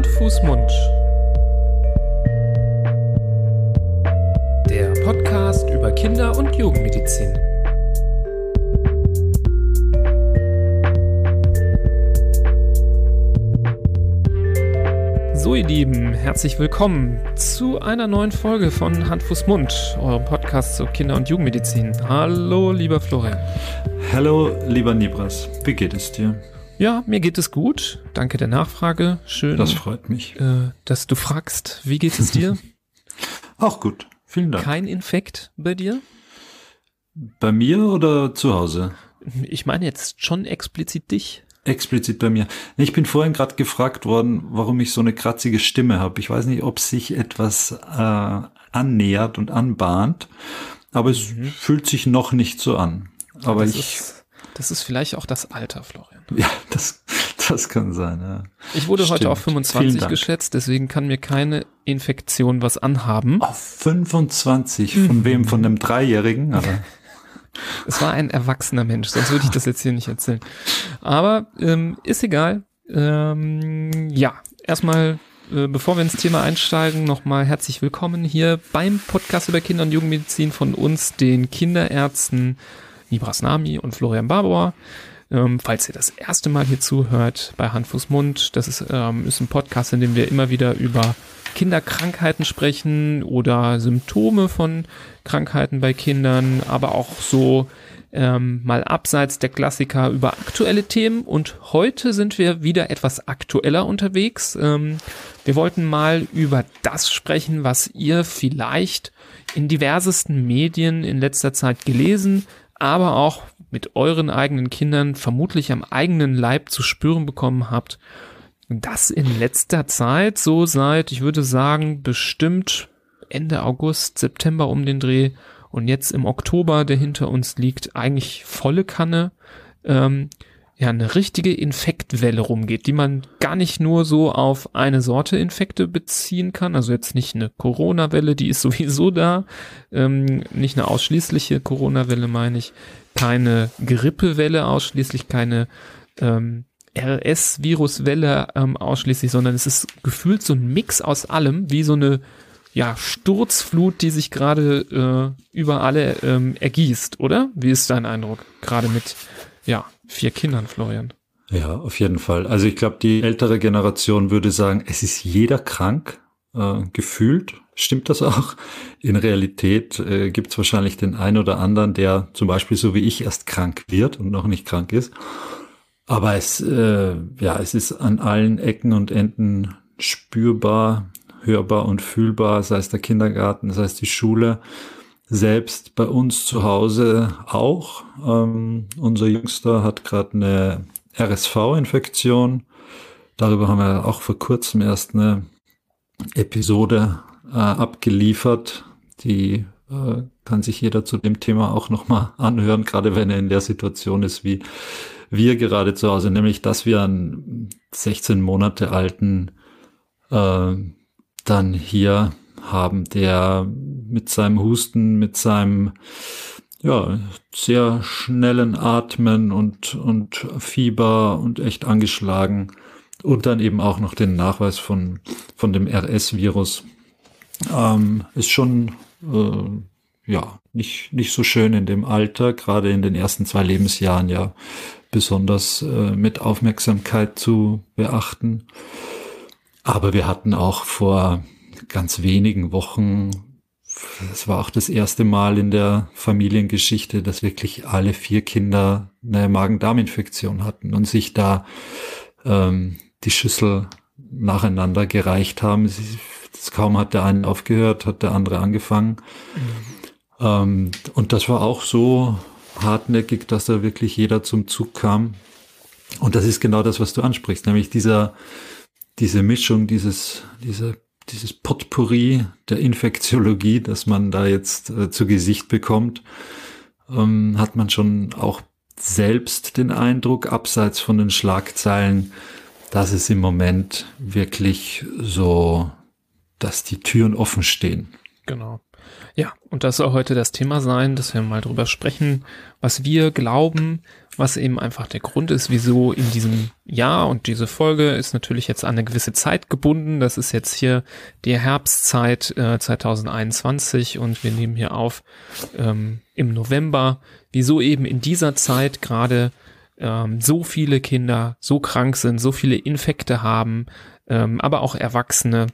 Hand, Fuß, Mund. Der Podcast über Kinder- und Jugendmedizin. So, ihr Lieben, herzlich willkommen zu einer neuen Folge von Hand, Fuß, Mund, eurem Podcast zur Kinder- und Jugendmedizin. Hallo, lieber Florian. Hallo, lieber Nibras. Wie geht es dir? Ja, mir geht es gut. Danke der Nachfrage. Schön. Das freut mich. Äh, dass du fragst, wie geht es dir? Auch gut. Vielen Dank. Kein Infekt bei dir? Bei mir oder zu Hause? Ich meine jetzt schon explizit dich. Explizit bei mir. Ich bin vorhin gerade gefragt worden, warum ich so eine kratzige Stimme habe. Ich weiß nicht, ob sich etwas äh, annähert und anbahnt, aber es mhm. fühlt sich noch nicht so an. Aber das ich. Ist, das ist vielleicht auch das Alter, Florian. Ja, das, das kann sein. Ja. Ich wurde Stimmt. heute auf 25 geschätzt, deswegen kann mir keine Infektion was anhaben. Auf 25? Von mhm. wem? Von einem Dreijährigen? Oder? Es war ein erwachsener Mensch, sonst würde ich das jetzt hier nicht erzählen. Aber ähm, ist egal. Ähm, ja, erstmal, äh, bevor wir ins Thema einsteigen, nochmal herzlich willkommen hier beim Podcast über Kinder- und Jugendmedizin von uns, den Kinderärzten Nibras Nami und Florian Barbour. Ähm, falls ihr das erste Mal hier zuhört bei Hand, Fuß, Mund, das ist, ähm, ist ein Podcast, in dem wir immer wieder über Kinderkrankheiten sprechen oder Symptome von Krankheiten bei Kindern, aber auch so ähm, mal abseits der Klassiker über aktuelle Themen. Und heute sind wir wieder etwas aktueller unterwegs. Ähm, wir wollten mal über das sprechen, was ihr vielleicht in diversesten Medien in letzter Zeit gelesen, aber auch mit euren eigenen Kindern vermutlich am eigenen Leib zu spüren bekommen habt das in letzter Zeit, so seit, ich würde sagen, bestimmt Ende August, September um den Dreh und jetzt im Oktober, der hinter uns liegt, eigentlich volle Kanne, ähm, ja, eine richtige Infektwelle rumgeht, die man gar nicht nur so auf eine Sorte Infekte beziehen kann, also jetzt nicht eine Corona-Welle, die ist sowieso da, ähm, nicht eine ausschließliche Corona-Welle meine ich, keine Grippewelle ausschließlich, keine ähm, RS-Viruswelle ähm, ausschließlich, sondern es ist gefühlt so ein Mix aus allem, wie so eine ja, Sturzflut, die sich gerade äh, über alle ähm, ergießt, oder? Wie ist dein Eindruck? Gerade mit ja, vier Kindern, Florian. Ja, auf jeden Fall. Also ich glaube, die ältere Generation würde sagen, es ist jeder krank, äh, gefühlt. Stimmt das auch? In Realität äh, gibt es wahrscheinlich den einen oder anderen, der zum Beispiel so wie ich erst krank wird und noch nicht krank ist. Aber es, äh, ja, es ist an allen Ecken und Enden spürbar, hörbar und fühlbar, sei es der Kindergarten, sei es die Schule, selbst bei uns zu Hause auch. Ähm, unser Jüngster hat gerade eine RSV-Infektion. Darüber haben wir auch vor kurzem erst eine Episode äh, abgeliefert. Die äh, kann sich jeder zu dem Thema auch nochmal anhören, gerade wenn er in der Situation ist wie wir gerade zu Hause, nämlich dass wir einen 16 Monate alten äh, dann hier haben, der mit seinem Husten, mit seinem ja, sehr schnellen Atmen und, und Fieber und echt angeschlagen und dann eben auch noch den Nachweis von, von dem RS-Virus ähm, ist schon äh, ja nicht, nicht so schön in dem Alter, gerade in den ersten zwei Lebensjahren ja besonders äh, mit Aufmerksamkeit zu beachten. Aber wir hatten auch vor ganz wenigen Wochen, es war auch das erste Mal in der Familiengeschichte, dass wirklich alle vier Kinder eine Magen-Darm-Infektion hatten und sich da ähm, die Schüssel nacheinander gereicht haben. Sie, kaum hat der eine aufgehört, hat der andere angefangen. Mhm. Ähm, und das war auch so hartnäckig, dass da wirklich jeder zum Zug kam. Und das ist genau das, was du ansprichst, nämlich dieser, diese Mischung, dieses, dieser, dieses Potpourri der Infektiologie, das man da jetzt äh, zu Gesicht bekommt, ähm, hat man schon auch selbst den Eindruck, abseits von den Schlagzeilen, dass es im Moment wirklich so, dass die Türen offen stehen. Genau. Ja, und das soll heute das Thema sein, dass wir mal drüber sprechen, was wir glauben, was eben einfach der Grund ist, wieso in diesem Jahr und diese Folge ist natürlich jetzt an eine gewisse Zeit gebunden. Das ist jetzt hier die Herbstzeit äh, 2021 und wir nehmen hier auf ähm, im November, wieso eben in dieser Zeit gerade ähm, so viele Kinder so krank sind, so viele Infekte haben, ähm, aber auch Erwachsene.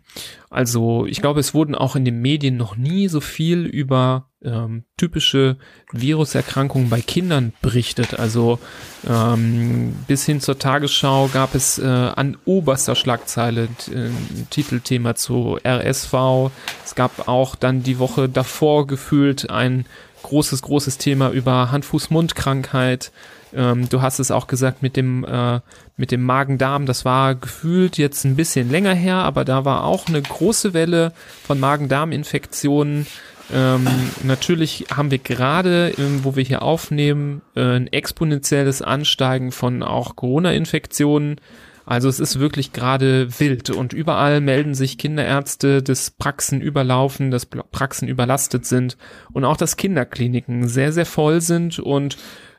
Also ich glaube, es wurden auch in den Medien noch nie so viel über ähm, typische Viruserkrankungen bei Kindern berichtet. Also ähm, bis hin zur Tagesschau gab es äh, an oberster Schlagzeile äh, ein Titelthema zu RSV. Es gab auch dann die Woche davor gefühlt ein großes, großes Thema über Hand-Fuß-Mund-Krankheit. Ähm, du hast es auch gesagt mit dem, äh, mit dem Magen-Darm. Das war gefühlt jetzt ein bisschen länger her, aber da war auch eine große Welle von Magen-Darm-Infektionen. Ähm, natürlich haben wir gerade, ähm, wo wir hier aufnehmen, äh, ein exponentielles Ansteigen von auch Corona-Infektionen. Also es ist wirklich gerade wild und überall melden sich Kinderärzte, dass Praxen überlaufen, dass Praxen überlastet sind und auch, dass Kinderkliniken sehr, sehr voll sind und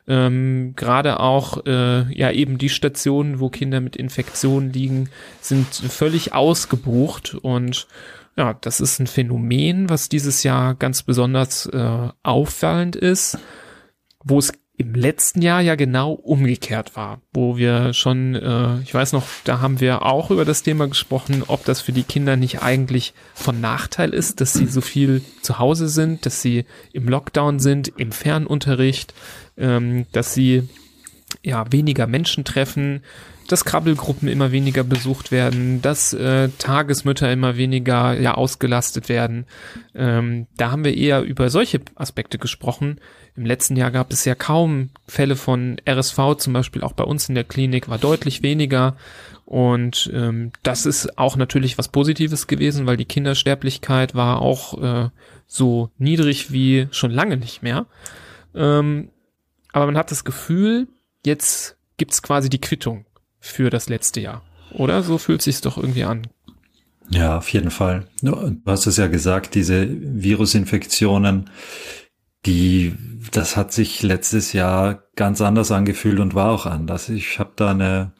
ähm, Gerade auch äh, ja eben die Stationen, wo Kinder mit Infektionen liegen, sind völlig ausgebucht. Und ja, das ist ein Phänomen, was dieses Jahr ganz besonders äh, auffallend ist, wo es im letzten Jahr ja genau umgekehrt war, wo wir schon, äh, ich weiß noch, da haben wir auch über das Thema gesprochen, ob das für die Kinder nicht eigentlich von Nachteil ist, dass sie so viel zu Hause sind, dass sie im Lockdown sind, im Fernunterricht, ähm, dass sie ja weniger Menschen treffen, dass Krabbelgruppen immer weniger besucht werden, dass äh, Tagesmütter immer weniger ja ausgelastet werden. Ähm, da haben wir eher über solche Aspekte gesprochen. Im letzten Jahr gab es ja kaum Fälle von RSV, zum Beispiel auch bei uns in der Klinik war deutlich weniger. Und ähm, das ist auch natürlich was Positives gewesen, weil die Kindersterblichkeit war auch äh, so niedrig wie schon lange nicht mehr. Ähm, aber man hat das Gefühl, jetzt gibt's quasi die Quittung für das letzte Jahr. Oder? So fühlt sich's doch irgendwie an. Ja, auf jeden Fall. Du hast es ja gesagt, diese Virusinfektionen, die, das hat sich letztes Jahr ganz anders angefühlt und war auch anders. Ich habe da eine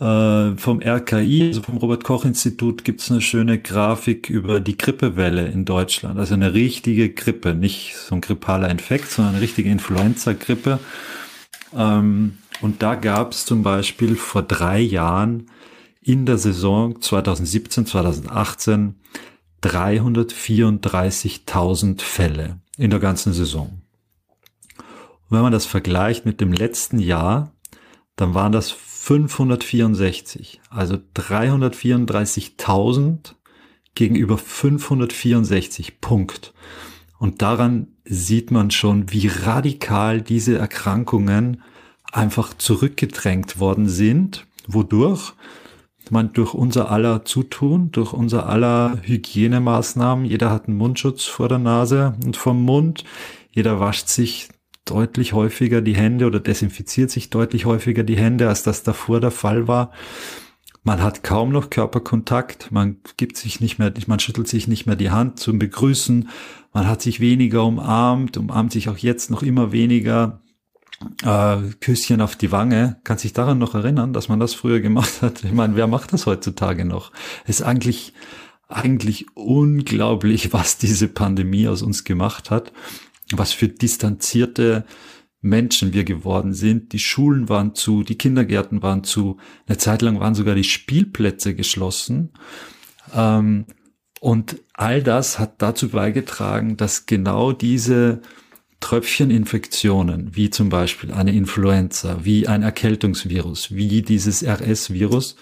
äh, vom RKI, also vom Robert Koch Institut, gibt's eine schöne Grafik über die Grippewelle in Deutschland. Also eine richtige Grippe, nicht so ein grippaler Infekt, sondern eine richtige Influenza-Grippe. Ähm, und da gab es zum Beispiel vor drei Jahren in der Saison 2017, 2018 334.000 Fälle in der ganzen Saison. Und wenn man das vergleicht mit dem letzten Jahr, dann waren das 564, also 334.000 gegenüber 564 Punkt. Und daran sieht man schon, wie radikal diese Erkrankungen einfach zurückgedrängt worden sind, wodurch? Man durch unser aller Zutun, durch unser aller Hygienemaßnahmen, jeder hat einen Mundschutz vor der Nase und vom Mund, jeder wascht sich deutlich häufiger die Hände oder desinfiziert sich deutlich häufiger die Hände, als das davor der Fall war. Man hat kaum noch Körperkontakt, man gibt sich nicht mehr, man schüttelt sich nicht mehr die Hand zum Begrüßen, man hat sich weniger umarmt, umarmt sich auch jetzt noch immer weniger äh, Küsschen auf die Wange. Kann sich daran noch erinnern, dass man das früher gemacht hat? Ich meine, wer macht das heutzutage noch? ist eigentlich, eigentlich unglaublich, was diese Pandemie aus uns gemacht hat. Was für distanzierte Menschen wir geworden sind. Die Schulen waren zu, die Kindergärten waren zu. Eine Zeit lang waren sogar die Spielplätze geschlossen. Ähm, und all das hat dazu beigetragen, dass genau diese Tröpfcheninfektionen, wie zum Beispiel eine Influenza, wie ein Erkältungsvirus, wie dieses RS-Virus,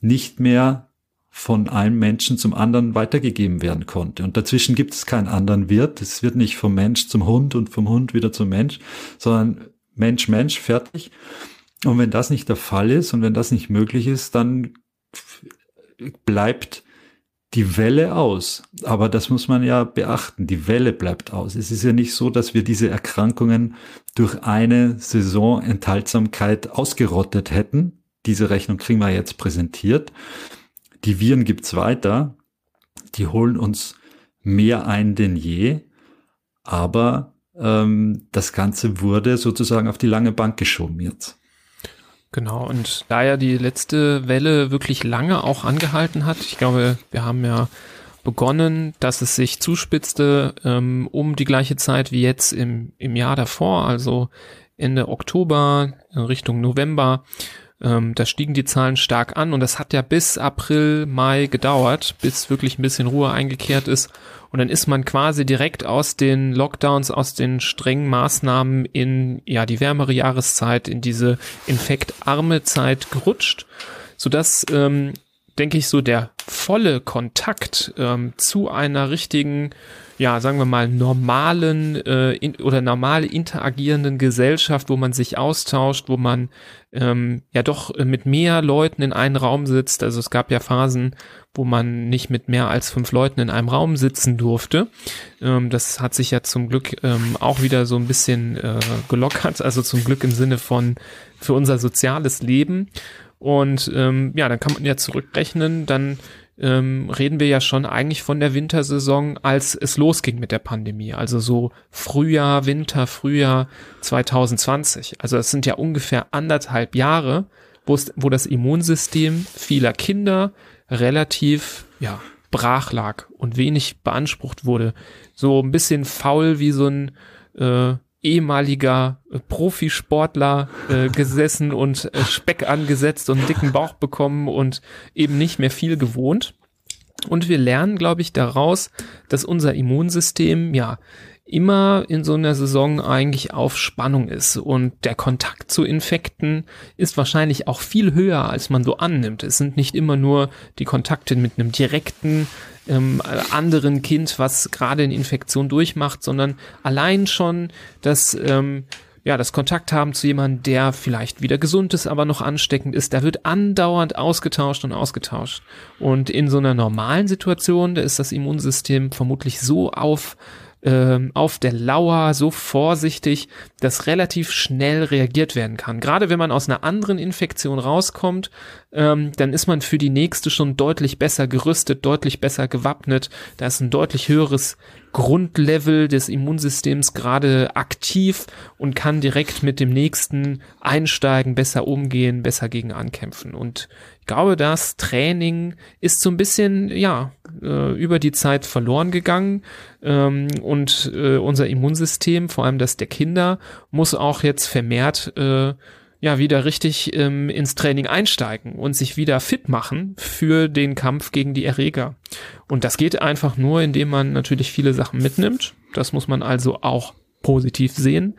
nicht mehr von einem Menschen zum anderen weitergegeben werden konnte. Und dazwischen gibt es keinen anderen Wirt. Es wird nicht vom Mensch zum Hund und vom Hund wieder zum Mensch, sondern Mensch, Mensch, fertig. Und wenn das nicht der Fall ist und wenn das nicht möglich ist, dann bleibt die Welle aus. Aber das muss man ja beachten. Die Welle bleibt aus. Es ist ja nicht so, dass wir diese Erkrankungen durch eine Saison Enthaltsamkeit ausgerottet hätten. Diese Rechnung kriegen wir jetzt präsentiert. Die Viren gibt's weiter. Die holen uns mehr ein denn je. Aber ähm, das Ganze wurde sozusagen auf die lange Bank geschoben jetzt. Genau, und da ja die letzte Welle wirklich lange auch angehalten hat, ich glaube, wir haben ja begonnen, dass es sich zuspitzte ähm, um die gleiche Zeit wie jetzt im, im Jahr davor, also Ende Oktober Richtung November. Ähm, da stiegen die Zahlen stark an und das hat ja bis April, Mai gedauert, bis wirklich ein bisschen Ruhe eingekehrt ist. Und dann ist man quasi direkt aus den Lockdowns, aus den strengen Maßnahmen in ja die wärmere Jahreszeit, in diese infektarme Zeit gerutscht, sodass ähm, denke ich, so der volle Kontakt ähm, zu einer richtigen, ja, sagen wir mal, normalen äh, in, oder normal interagierenden Gesellschaft, wo man sich austauscht, wo man ähm, ja doch mit mehr Leuten in einem Raum sitzt. Also es gab ja Phasen, wo man nicht mit mehr als fünf Leuten in einem Raum sitzen durfte. Ähm, das hat sich ja zum Glück ähm, auch wieder so ein bisschen äh, gelockert, also zum Glück im Sinne von für unser soziales Leben. Und ähm, ja, dann kann man ja zurückrechnen, dann ähm, reden wir ja schon eigentlich von der Wintersaison, als es losging mit der Pandemie. Also so Frühjahr, Winter, Frühjahr 2020. Also es sind ja ungefähr anderthalb Jahre, wo das Immunsystem vieler Kinder relativ, ja, brach lag und wenig beansprucht wurde. So ein bisschen faul wie so ein äh, ehemaliger äh, Profisportler äh, gesessen und äh, Speck angesetzt und dicken Bauch bekommen und eben nicht mehr viel gewohnt. Und wir lernen, glaube ich, daraus, dass unser Immunsystem ja immer in so einer Saison eigentlich auf Spannung ist und der Kontakt zu Infekten ist wahrscheinlich auch viel höher, als man so annimmt. Es sind nicht immer nur die Kontakte mit einem direkten ähm, anderen Kind, was gerade eine Infektion durchmacht, sondern allein schon das ähm, ja, das Kontakt haben zu jemandem, der vielleicht wieder gesund ist, aber noch ansteckend ist, da wird andauernd ausgetauscht und ausgetauscht. Und in so einer normalen Situation, da ist das Immunsystem vermutlich so auf ähm, auf der Lauer, so vorsichtig, dass relativ schnell reagiert werden kann. Gerade wenn man aus einer anderen Infektion rauskommt, ähm, dann ist man für die nächste schon deutlich besser gerüstet, deutlich besser gewappnet. Da ist ein deutlich höheres Grundlevel des Immunsystems gerade aktiv und kann direkt mit dem nächsten einsteigen, besser umgehen, besser gegen ankämpfen. Und ich glaube, das Training ist so ein bisschen, ja, äh, über die Zeit verloren gegangen. Ähm, und äh, unser Immunsystem, vor allem das der Kinder, muss auch jetzt vermehrt äh, ja wieder richtig ähm, ins Training einsteigen und sich wieder fit machen für den Kampf gegen die Erreger. Und das geht einfach nur, indem man natürlich viele Sachen mitnimmt. Das muss man also auch positiv sehen.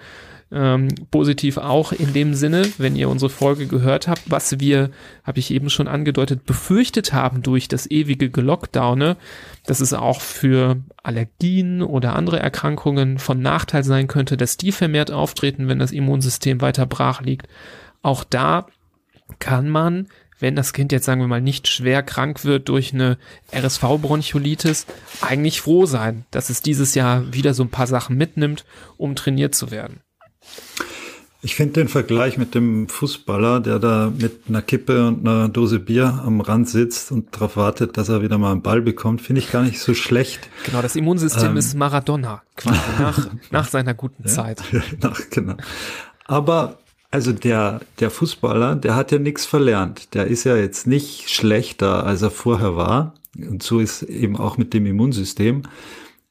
Ähm, positiv auch in dem Sinne, wenn ihr unsere Folge gehört habt, was wir, habe ich eben schon angedeutet, befürchtet haben durch das ewige Gelockdowne, dass es auch für Allergien oder andere Erkrankungen von Nachteil sein könnte, dass die vermehrt auftreten, wenn das Immunsystem weiter brach liegt. Auch da kann man wenn das Kind jetzt sagen wir mal nicht schwer krank wird durch eine RSV-Bronchiolitis, eigentlich froh sein, dass es dieses Jahr wieder so ein paar Sachen mitnimmt, um trainiert zu werden. Ich finde den Vergleich mit dem Fußballer, der da mit einer Kippe und einer Dose Bier am Rand sitzt und darauf wartet, dass er wieder mal einen Ball bekommt, finde ich gar nicht so schlecht. Genau, das Immunsystem ähm, ist Maradona, quasi nach, nach seiner guten ja, Zeit. nach, genau. Aber also der, der Fußballer, der hat ja nichts verlernt. Der ist ja jetzt nicht schlechter, als er vorher war. Und so ist eben auch mit dem Immunsystem.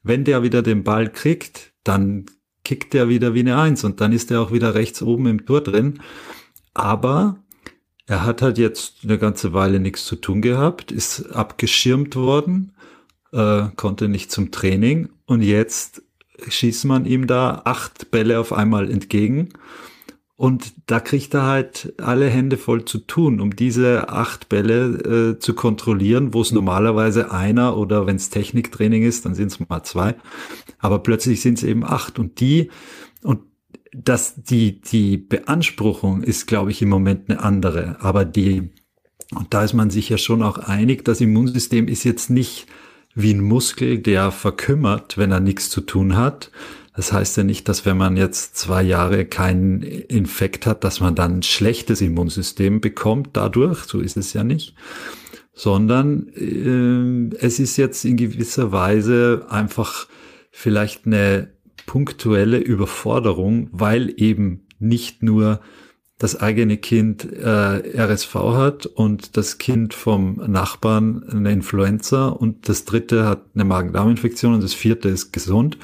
Wenn der wieder den Ball kriegt, dann kickt er wieder wie eine Eins und dann ist er auch wieder rechts oben im Tor drin. Aber er hat halt jetzt eine ganze Weile nichts zu tun gehabt, ist abgeschirmt worden, äh, konnte nicht zum Training und jetzt schießt man ihm da acht Bälle auf einmal entgegen und da kriegt er halt alle Hände voll zu tun, um diese acht Bälle äh, zu kontrollieren, wo es normalerweise einer oder wenn es Techniktraining ist, dann sind es mal zwei. Aber plötzlich sind es eben acht und die und das, die, die Beanspruchung ist, glaube ich, im Moment eine andere. Aber die, und da ist man sich ja schon auch einig, das Immunsystem ist jetzt nicht wie ein Muskel, der verkümmert, wenn er nichts zu tun hat, das heißt ja nicht, dass wenn man jetzt zwei Jahre keinen Infekt hat, dass man dann ein schlechtes Immunsystem bekommt dadurch. So ist es ja nicht. Sondern äh, es ist jetzt in gewisser Weise einfach vielleicht eine punktuelle Überforderung, weil eben nicht nur das eigene Kind äh, RSV hat und das Kind vom Nachbarn eine Influenza und das dritte hat eine Magen-Darm-Infektion und das vierte ist gesund.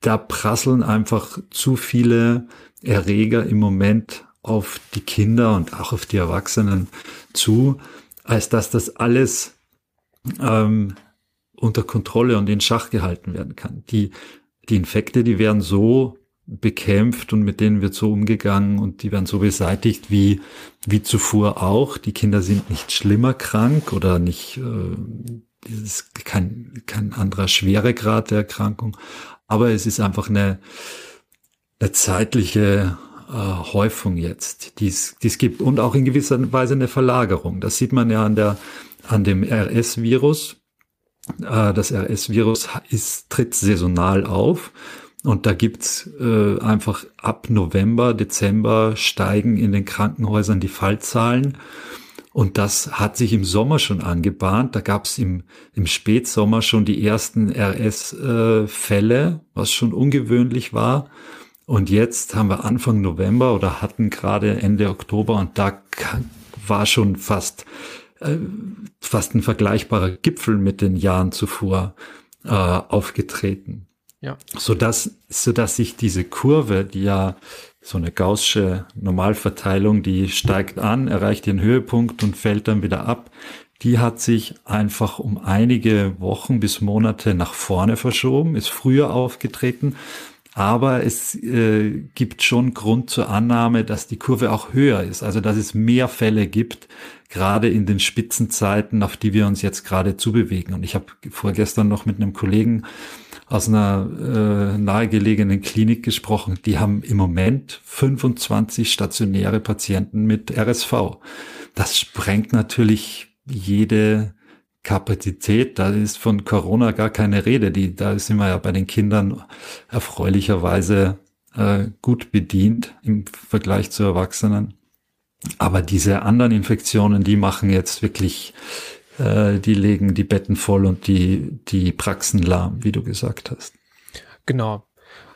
Da prasseln einfach zu viele Erreger im Moment auf die Kinder und auch auf die Erwachsenen zu, als dass das alles ähm, unter Kontrolle und in Schach gehalten werden kann. Die, die Infekte, die werden so bekämpft und mit denen wird so umgegangen und die werden so beseitigt wie, wie zuvor auch. Die Kinder sind nicht schlimmer krank oder nicht, äh, ist kein, kein anderer Schweregrad der Erkrankung, aber es ist einfach eine, eine zeitliche äh, Häufung jetzt, die es, die es gibt und auch in gewisser Weise eine Verlagerung. Das sieht man ja an der, an dem RS-Virus. Äh, das RS-Virus ist, tritt saisonal auf und da gibt's äh, einfach ab November, Dezember steigen in den Krankenhäusern die Fallzahlen. Und das hat sich im Sommer schon angebahnt. Da gab's im, im Spätsommer schon die ersten RS-Fälle, äh, was schon ungewöhnlich war. Und jetzt haben wir Anfang November oder hatten gerade Ende Oktober und da war schon fast, äh, fast ein vergleichbarer Gipfel mit den Jahren zuvor äh, aufgetreten. Ja. Sodass, sodass sich diese Kurve, die ja so eine gaussche Normalverteilung, die steigt an, erreicht ihren Höhepunkt und fällt dann wieder ab, die hat sich einfach um einige Wochen bis Monate nach vorne verschoben, ist früher aufgetreten, aber es äh, gibt schon Grund zur Annahme, dass die Kurve auch höher ist, also dass es mehr Fälle gibt, gerade in den Spitzenzeiten, auf die wir uns jetzt gerade zubewegen. Und ich habe vorgestern noch mit einem Kollegen aus einer äh, nahegelegenen Klinik gesprochen. Die haben im Moment 25 stationäre Patienten mit RSV. Das sprengt natürlich jede Kapazität. Da ist von Corona gar keine Rede. Die, da sind wir ja bei den Kindern erfreulicherweise äh, gut bedient im Vergleich zu Erwachsenen. Aber diese anderen Infektionen, die machen jetzt wirklich äh, die legen die Betten voll und die, die Praxen lahm, wie du gesagt hast. Genau.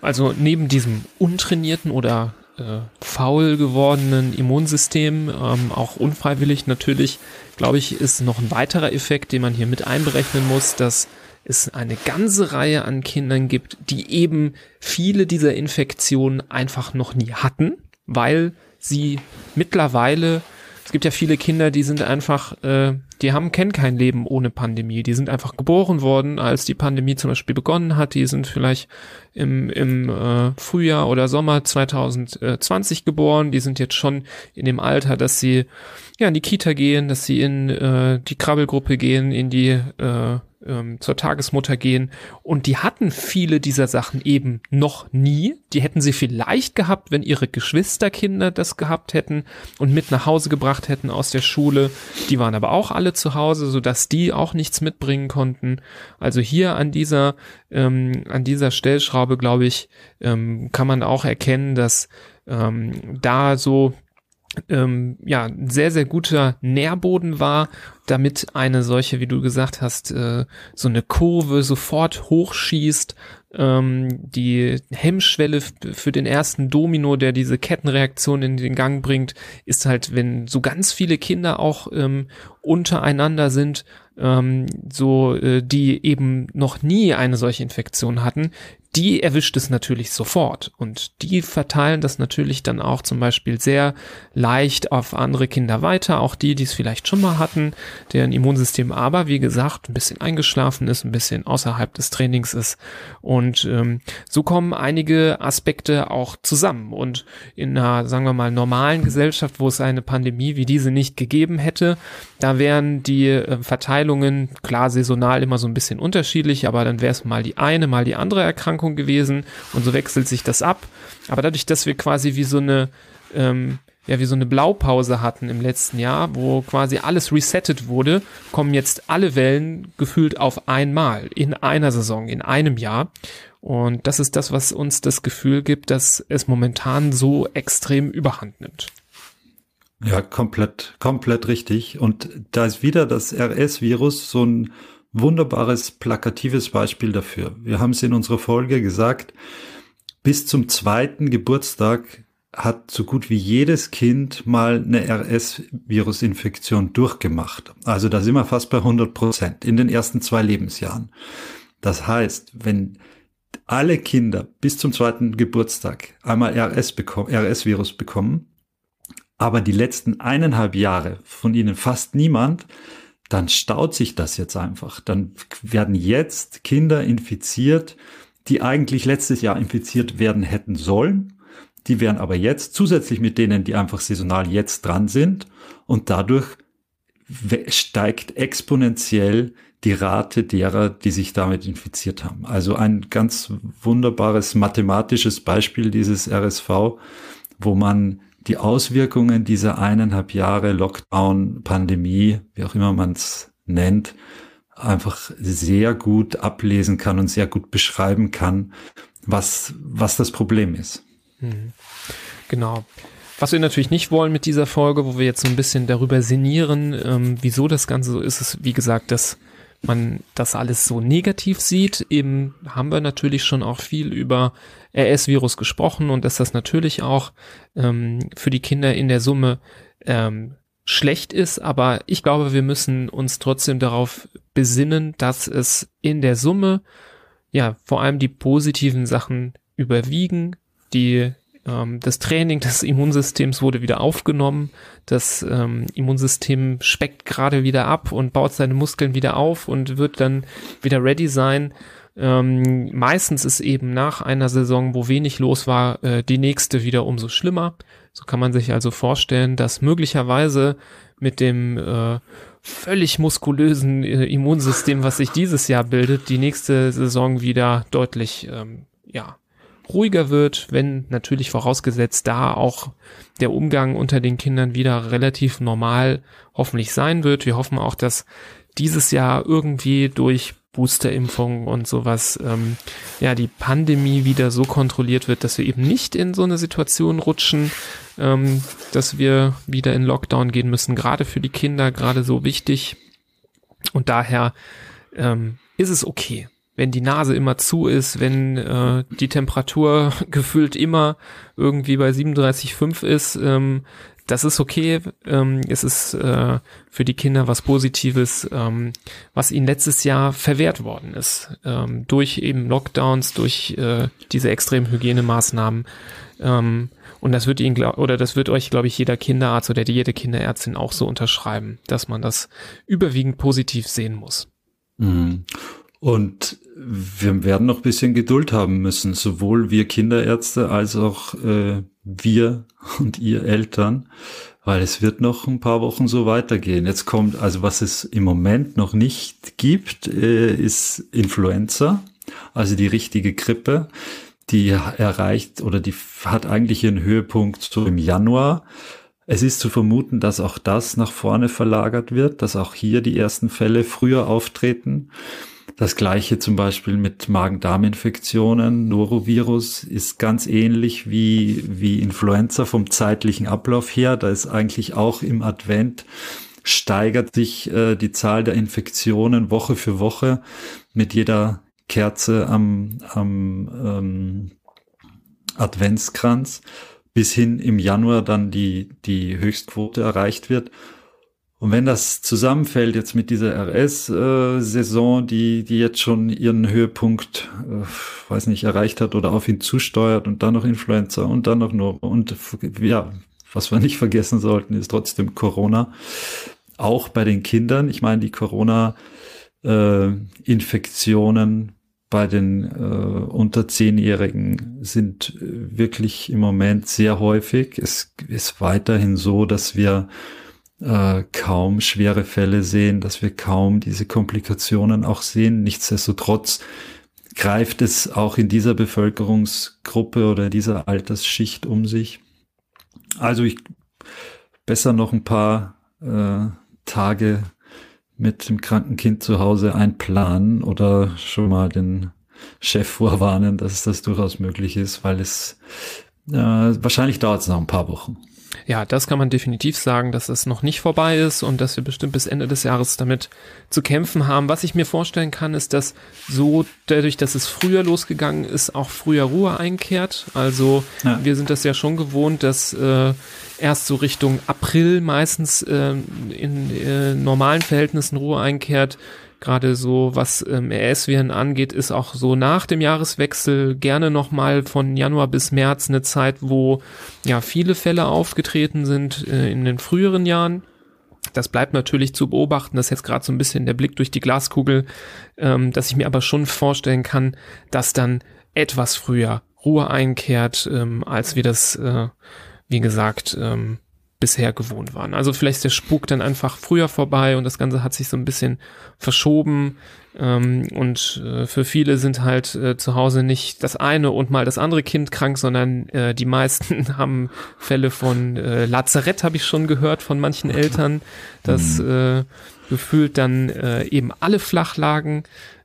Also neben diesem untrainierten oder äh, faul gewordenen Immunsystem, ähm, auch unfreiwillig natürlich, glaube ich, ist noch ein weiterer Effekt, den man hier mit einberechnen muss, dass es eine ganze Reihe an Kindern gibt, die eben viele dieser Infektionen einfach noch nie hatten, weil sie mittlerweile es gibt ja viele Kinder, die sind einfach, äh, die haben, kennen kein Leben ohne Pandemie. Die sind einfach geboren worden, als die Pandemie zum Beispiel begonnen hat. Die sind vielleicht im, im äh, Frühjahr oder Sommer 2020 geboren. Die sind jetzt schon in dem Alter, dass sie ja in die Kita gehen, dass sie in äh, die Krabbelgruppe gehen, in die äh, ähm, zur Tagesmutter gehen. Und die hatten viele dieser Sachen eben noch nie. Die hätten sie vielleicht gehabt, wenn ihre Geschwisterkinder das gehabt hätten und mit nach Hause gebracht hätten aus der Schule. Die waren aber auch alle zu Hause, sodass die auch nichts mitbringen konnten. Also hier an dieser, ähm, an dieser Stellschraube, glaube ich, ähm, kann man auch erkennen, dass ähm, da so ähm, ja, sehr, sehr guter Nährboden war, damit eine solche, wie du gesagt hast, äh, so eine Kurve sofort hochschießt, ähm, die Hemmschwelle für den ersten Domino, der diese Kettenreaktion in den Gang bringt, ist halt, wenn so ganz viele Kinder auch ähm, untereinander sind, ähm, so äh, die eben noch nie eine solche Infektion hatten, die erwischt es natürlich sofort. Und die verteilen das natürlich dann auch zum Beispiel sehr leicht auf andere Kinder weiter, auch die, die es vielleicht schon mal hatten, deren Immunsystem aber, wie gesagt, ein bisschen eingeschlafen ist, ein bisschen außerhalb des Trainings ist. Und ähm, so kommen einige Aspekte auch zusammen. Und in einer, sagen wir mal, normalen Gesellschaft, wo es eine Pandemie wie diese nicht gegeben hätte, da wären die äh, Verteilungen klar saisonal immer so ein bisschen unterschiedlich, aber dann wäre es mal die eine, mal die andere Erkrankung gewesen und so wechselt sich das ab. Aber dadurch, dass wir quasi wie so eine ähm, ja, wie so eine Blaupause hatten im letzten Jahr, wo quasi alles resettet wurde, kommen jetzt alle Wellen gefühlt auf einmal in einer Saison, in einem Jahr. Und das ist das, was uns das Gefühl gibt, dass es momentan so extrem überhand nimmt. Ja, komplett, komplett richtig. Und da ist wieder das RS-Virus so ein wunderbares, plakatives Beispiel dafür. Wir haben es in unserer Folge gesagt, bis zum zweiten Geburtstag hat so gut wie jedes Kind mal eine RS-Virusinfektion durchgemacht. Also da sind wir fast bei 100 Prozent in den ersten zwei Lebensjahren. Das heißt, wenn alle Kinder bis zum zweiten Geburtstag einmal RS RS-Virus bekommen, aber die letzten eineinhalb Jahre von ihnen fast niemand, dann staut sich das jetzt einfach. Dann werden jetzt Kinder infiziert, die eigentlich letztes Jahr infiziert werden hätten sollen. Die werden aber jetzt zusätzlich mit denen, die einfach saisonal jetzt dran sind und dadurch steigt exponentiell die Rate derer, die sich damit infiziert haben. Also ein ganz wunderbares mathematisches Beispiel dieses RSV, wo man die Auswirkungen dieser eineinhalb Jahre Lockdown, Pandemie, wie auch immer man es nennt, einfach sehr gut ablesen kann und sehr gut beschreiben kann, was, was das Problem ist. Mhm. Genau. Was wir natürlich nicht wollen mit dieser Folge, wo wir jetzt so ein bisschen darüber sinnieren, ähm, wieso das Ganze so ist, ist, wie gesagt, dass man das alles so negativ sieht. Eben haben wir natürlich schon auch viel über RS-Virus gesprochen und dass das natürlich auch ähm, für die Kinder in der Summe ähm, schlecht ist, aber ich glaube, wir müssen uns trotzdem darauf besinnen, dass es in der Summe ja vor allem die positiven Sachen überwiegen, die ähm, das Training des Immunsystems wurde wieder aufgenommen. Das ähm, Immunsystem speckt gerade wieder ab und baut seine Muskeln wieder auf und wird dann wieder ready sein. Ähm, meistens ist eben nach einer Saison, wo wenig los war, äh, die nächste wieder umso schlimmer. So kann man sich also vorstellen, dass möglicherweise mit dem äh, völlig muskulösen äh, Immunsystem, was sich dieses Jahr bildet, die nächste Saison wieder deutlich ähm, ja, ruhiger wird, wenn natürlich vorausgesetzt da auch der Umgang unter den Kindern wieder relativ normal hoffentlich sein wird. Wir hoffen auch, dass dieses Jahr irgendwie durch Boosterimpfung und sowas, ähm, ja, die Pandemie wieder so kontrolliert wird, dass wir eben nicht in so eine Situation rutschen, ähm, dass wir wieder in Lockdown gehen müssen, gerade für die Kinder, gerade so wichtig. Und daher ähm, ist es okay wenn die Nase immer zu ist, wenn äh, die Temperatur gefühlt immer irgendwie bei 37,5 ist, ähm, das ist okay. Ähm, es ist äh, für die Kinder was Positives, ähm, was ihnen letztes Jahr verwehrt worden ist. Ähm, durch eben Lockdowns, durch äh, diese extremen Hygienemaßnahmen. Ähm, und das wird Ihnen, oder das wird euch, glaube ich, jeder Kinderarzt oder jede Kinderärztin auch so unterschreiben, dass man das überwiegend positiv sehen muss. Mhm. Und wir werden noch ein bisschen Geduld haben müssen, sowohl wir Kinderärzte als auch äh, wir und ihr Eltern, weil es wird noch ein paar Wochen so weitergehen. Jetzt kommt, also was es im Moment noch nicht gibt, äh, ist Influenza, also die richtige Grippe. Die erreicht oder die hat eigentlich ihren Höhepunkt so im Januar. Es ist zu vermuten, dass auch das nach vorne verlagert wird, dass auch hier die ersten Fälle früher auftreten. Das gleiche zum Beispiel mit Magen-Darm-Infektionen. Norovirus ist ganz ähnlich wie, wie Influenza vom zeitlichen Ablauf her. Da ist eigentlich auch im Advent steigert sich äh, die Zahl der Infektionen Woche für Woche mit jeder Kerze am, am ähm, Adventskranz bis hin im Januar dann die, die Höchstquote erreicht wird. Und wenn das zusammenfällt jetzt mit dieser RS-Saison, die, die jetzt schon ihren Höhepunkt, äh, weiß nicht, erreicht hat oder auf ihn zusteuert und dann noch Influenza und dann noch nur, und ja, was wir nicht vergessen sollten, ist trotzdem Corona. Auch bei den Kindern. Ich meine, die Corona-Infektionen äh, bei den äh, unter Zehnjährigen sind äh, wirklich im Moment sehr häufig. Es ist weiterhin so, dass wir äh, kaum schwere Fälle sehen, dass wir kaum diese Komplikationen auch sehen. Nichtsdestotrotz greift es auch in dieser Bevölkerungsgruppe oder dieser Altersschicht um sich. Also ich besser noch ein paar äh, Tage mit dem kranken Kind zu Hause einplanen oder schon mal den Chef vorwarnen, dass das durchaus möglich ist, weil es äh, wahrscheinlich dauert es noch ein paar Wochen. Ja, das kann man definitiv sagen, dass es noch nicht vorbei ist und dass wir bestimmt bis Ende des Jahres damit zu kämpfen haben. Was ich mir vorstellen kann, ist, dass so dadurch, dass es früher losgegangen ist, auch früher Ruhe einkehrt. Also ja. wir sind das ja schon gewohnt, dass äh, erst so Richtung April meistens äh, in äh, normalen Verhältnissen Ruhe einkehrt gerade so was ähm, RS-Viren angeht, ist auch so nach dem Jahreswechsel gerne nochmal von Januar bis März eine Zeit, wo ja viele Fälle aufgetreten sind äh, in den früheren Jahren. Das bleibt natürlich zu beobachten. Das ist jetzt gerade so ein bisschen der Blick durch die Glaskugel, ähm, dass ich mir aber schon vorstellen kann, dass dann etwas früher Ruhe einkehrt, ähm, als wir das, äh, wie gesagt, ähm, bisher gewohnt waren. Also vielleicht ist der Spuk dann einfach früher vorbei und das Ganze hat sich so ein bisschen verschoben. Ähm, und äh, für viele sind halt äh, zu Hause nicht das eine und mal das andere Kind krank, sondern äh, die meisten haben Fälle von äh, Lazarett, habe ich schon gehört von manchen Eltern, dass mhm. äh, gefühlt dann äh, eben alle flach lagen,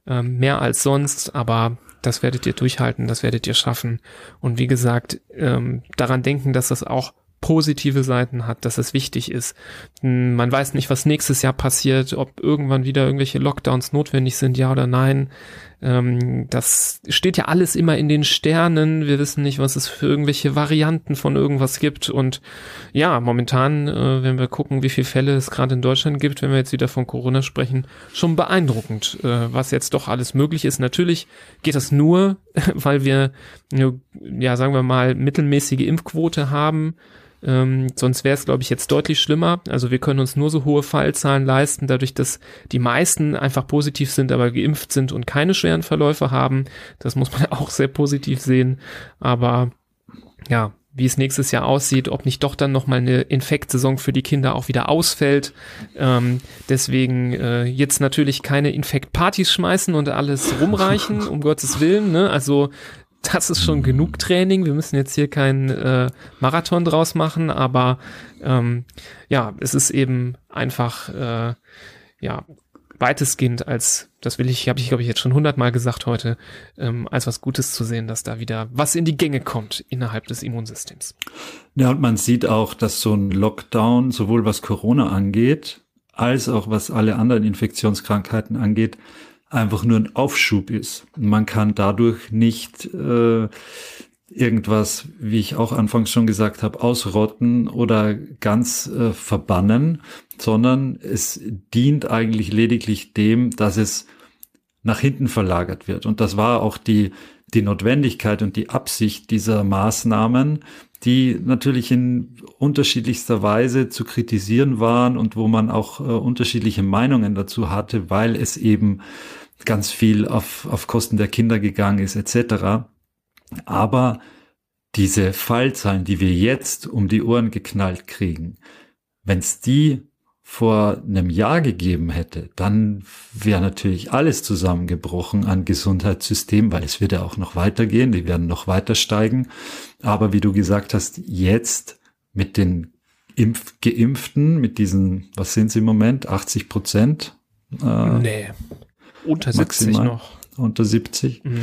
äh, mehr als sonst, aber das werdet ihr durchhalten, das werdet ihr schaffen. Und wie gesagt, ähm, daran denken, dass das auch positive Seiten hat, dass es wichtig ist. Hm, man weiß nicht, was nächstes Jahr passiert, ob irgendwann wieder irgendwelche Lockdowns notwendig sind, ja oder nein. Ähm, das steht ja alles immer in den Sternen. Wir wissen nicht, was es für irgendwelche Varianten von irgendwas gibt. Und ja, momentan, äh, wenn wir gucken, wie viele Fälle es gerade in Deutschland gibt, wenn wir jetzt wieder von Corona sprechen, schon beeindruckend, äh, was jetzt doch alles möglich ist. Natürlich geht das nur, weil wir, ja, sagen wir mal, mittelmäßige Impfquote haben ähm, sonst wäre es, glaube ich, jetzt deutlich schlimmer. Also wir können uns nur so hohe Fallzahlen leisten, dadurch, dass die meisten einfach positiv sind, aber geimpft sind und keine schweren Verläufe haben. Das muss man auch sehr positiv sehen. Aber ja, wie es nächstes Jahr aussieht, ob nicht doch dann nochmal eine Infektsaison für die Kinder auch wieder ausfällt. Ähm, deswegen äh, jetzt natürlich keine Infektpartys schmeißen und alles rumreichen, um Gottes Willen. Ne? Also das ist schon genug Training. Wir müssen jetzt hier keinen äh, Marathon draus machen, aber ähm, ja, es ist eben einfach äh, ja weitestgehend als, das will ich, habe ich glaube ich jetzt schon hundertmal gesagt heute, ähm, als was Gutes zu sehen, dass da wieder was in die Gänge kommt innerhalb des Immunsystems. Ja, und man sieht auch, dass so ein Lockdown, sowohl was Corona angeht, als auch was alle anderen Infektionskrankheiten angeht, einfach nur ein Aufschub ist. Man kann dadurch nicht äh, irgendwas, wie ich auch anfangs schon gesagt habe, ausrotten oder ganz äh, verbannen, sondern es dient eigentlich lediglich dem, dass es nach hinten verlagert wird. Und das war auch die, die Notwendigkeit und die Absicht dieser Maßnahmen, die natürlich in unterschiedlichster Weise zu kritisieren waren und wo man auch äh, unterschiedliche Meinungen dazu hatte, weil es eben ganz viel auf, auf Kosten der Kinder gegangen ist, etc. Aber diese Fallzahlen, die wir jetzt um die Ohren geknallt kriegen, wenn es die vor einem Jahr gegeben hätte, dann wäre natürlich alles zusammengebrochen an Gesundheitssystem, weil es wird ja auch noch weitergehen, die werden noch weiter steigen. Aber wie du gesagt hast, jetzt mit den Impf Geimpften, mit diesen, was sind sie im Moment, 80 Prozent? Äh, nee, unter 70 maximal, noch. Unter 70. Mhm.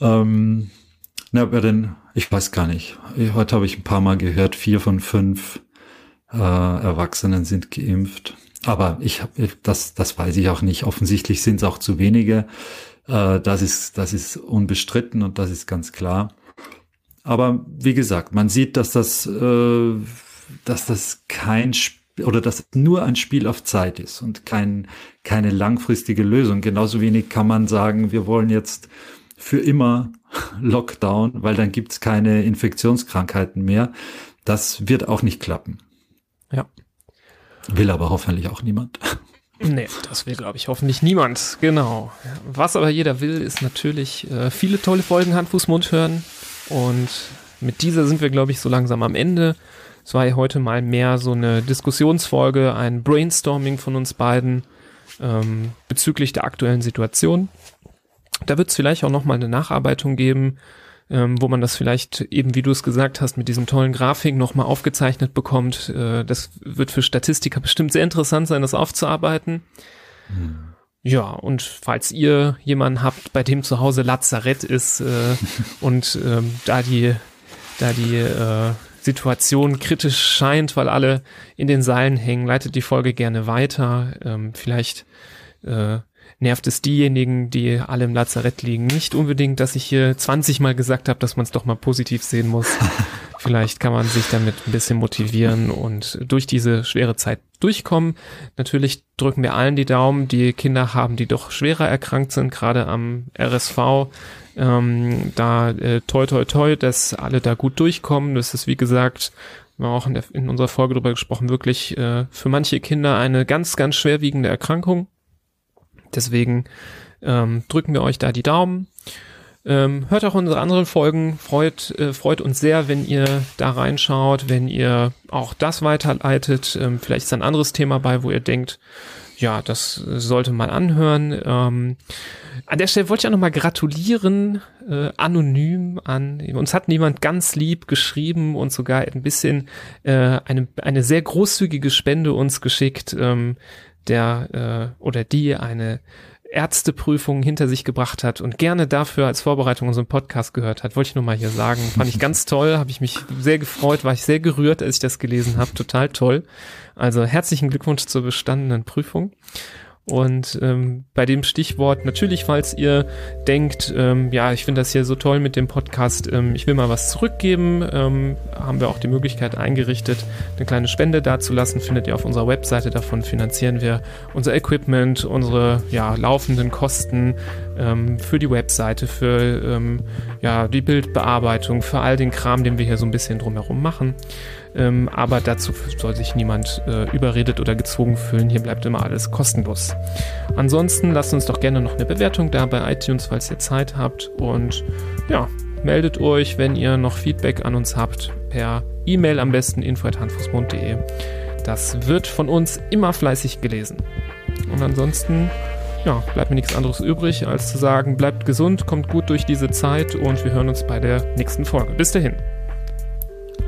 Ähm, na, bei den, ich weiß gar nicht. Heute habe ich ein paar Mal gehört, vier von fünf äh, Erwachsenen sind geimpft. Aber ich habe das, das weiß ich auch nicht. Offensichtlich sind es auch zu wenige. Äh, das ist, das ist unbestritten und das ist ganz klar. Aber wie gesagt, man sieht, dass das, äh, dass das kein Spiel oder dass nur ein Spiel auf Zeit ist und kein, keine langfristige Lösung. Genauso wenig kann man sagen, wir wollen jetzt für immer Lockdown, weil dann gibt's keine Infektionskrankheiten mehr. Das wird auch nicht klappen. Ja. Will aber hoffentlich auch niemand. Nee, das will, glaube ich, hoffentlich niemand. Genau. Was aber jeder will, ist natürlich äh, viele tolle Folgen Hand, Fuß, Mund hören. Und mit dieser sind wir, glaube ich, so langsam am Ende. Es war ja heute mal mehr so eine Diskussionsfolge, ein Brainstorming von uns beiden ähm, bezüglich der aktuellen Situation. Da wird es vielleicht auch nochmal eine Nacharbeitung geben, ähm, wo man das vielleicht eben, wie du es gesagt hast, mit diesem tollen Grafik nochmal aufgezeichnet bekommt. Äh, das wird für Statistiker bestimmt sehr interessant sein, das aufzuarbeiten. Hm. Ja, und falls ihr jemanden habt, bei dem zu Hause Lazarett ist äh, und ähm, da die, da die äh, Situation kritisch scheint, weil alle in den Seilen hängen, leitet die Folge gerne weiter. Ähm, vielleicht äh, nervt es diejenigen, die alle im Lazarett liegen, nicht unbedingt, dass ich hier 20 Mal gesagt habe, dass man es doch mal positiv sehen muss. Vielleicht kann man sich damit ein bisschen motivieren und durch diese schwere Zeit durchkommen. Natürlich drücken wir allen die Daumen, die Kinder haben, die doch schwerer erkrankt sind, gerade am RSV. Ähm, da äh, toi toi toi, dass alle da gut durchkommen. Das ist wie gesagt, wir haben auch in, der, in unserer Folge darüber gesprochen, wirklich äh, für manche Kinder eine ganz, ganz schwerwiegende Erkrankung. Deswegen ähm, drücken wir euch da die Daumen. Ähm, hört auch unsere anderen Folgen. Freut, äh, freut uns sehr, wenn ihr da reinschaut, wenn ihr auch das weiterleitet. Ähm, vielleicht ist ein anderes Thema bei, wo ihr denkt, ja, das sollte man anhören. Ähm, an der Stelle wollte ich auch nochmal gratulieren, äh, anonym an, uns hat niemand ganz lieb geschrieben und sogar ein bisschen äh, eine, eine sehr großzügige Spende uns geschickt, ähm, der äh, oder die eine Ärzteprüfung hinter sich gebracht hat und gerne dafür als Vorbereitung unseren Podcast gehört hat, wollte ich nur mal hier sagen. Fand ich ganz toll, habe ich mich sehr gefreut, war ich sehr gerührt, als ich das gelesen habe. Total toll. Also herzlichen Glückwunsch zur bestandenen Prüfung. Und ähm, bei dem Stichwort natürlich, falls ihr denkt, ähm, ja, ich finde das hier so toll mit dem Podcast, ähm, ich will mal was zurückgeben, ähm, haben wir auch die Möglichkeit eingerichtet, eine kleine Spende dazulassen, findet ihr auf unserer Webseite. Davon finanzieren wir unser Equipment, unsere ja, laufenden Kosten ähm, für die Webseite, für ähm, ja, die Bildbearbeitung, für all den Kram, den wir hier so ein bisschen drumherum machen. Ähm, aber dazu soll sich niemand äh, überredet oder gezwungen fühlen. Hier bleibt immer alles kostenlos. Ansonsten lasst uns doch gerne noch eine Bewertung da bei iTunes, falls ihr Zeit habt. Und ja, meldet euch, wenn ihr noch Feedback an uns habt, per E-Mail am besten info.handfußmund.de. Das wird von uns immer fleißig gelesen. Und ansonsten ja, bleibt mir nichts anderes übrig, als zu sagen, bleibt gesund, kommt gut durch diese Zeit und wir hören uns bei der nächsten Folge. Bis dahin.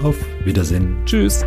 Auf Wiedersehen. Tschüss.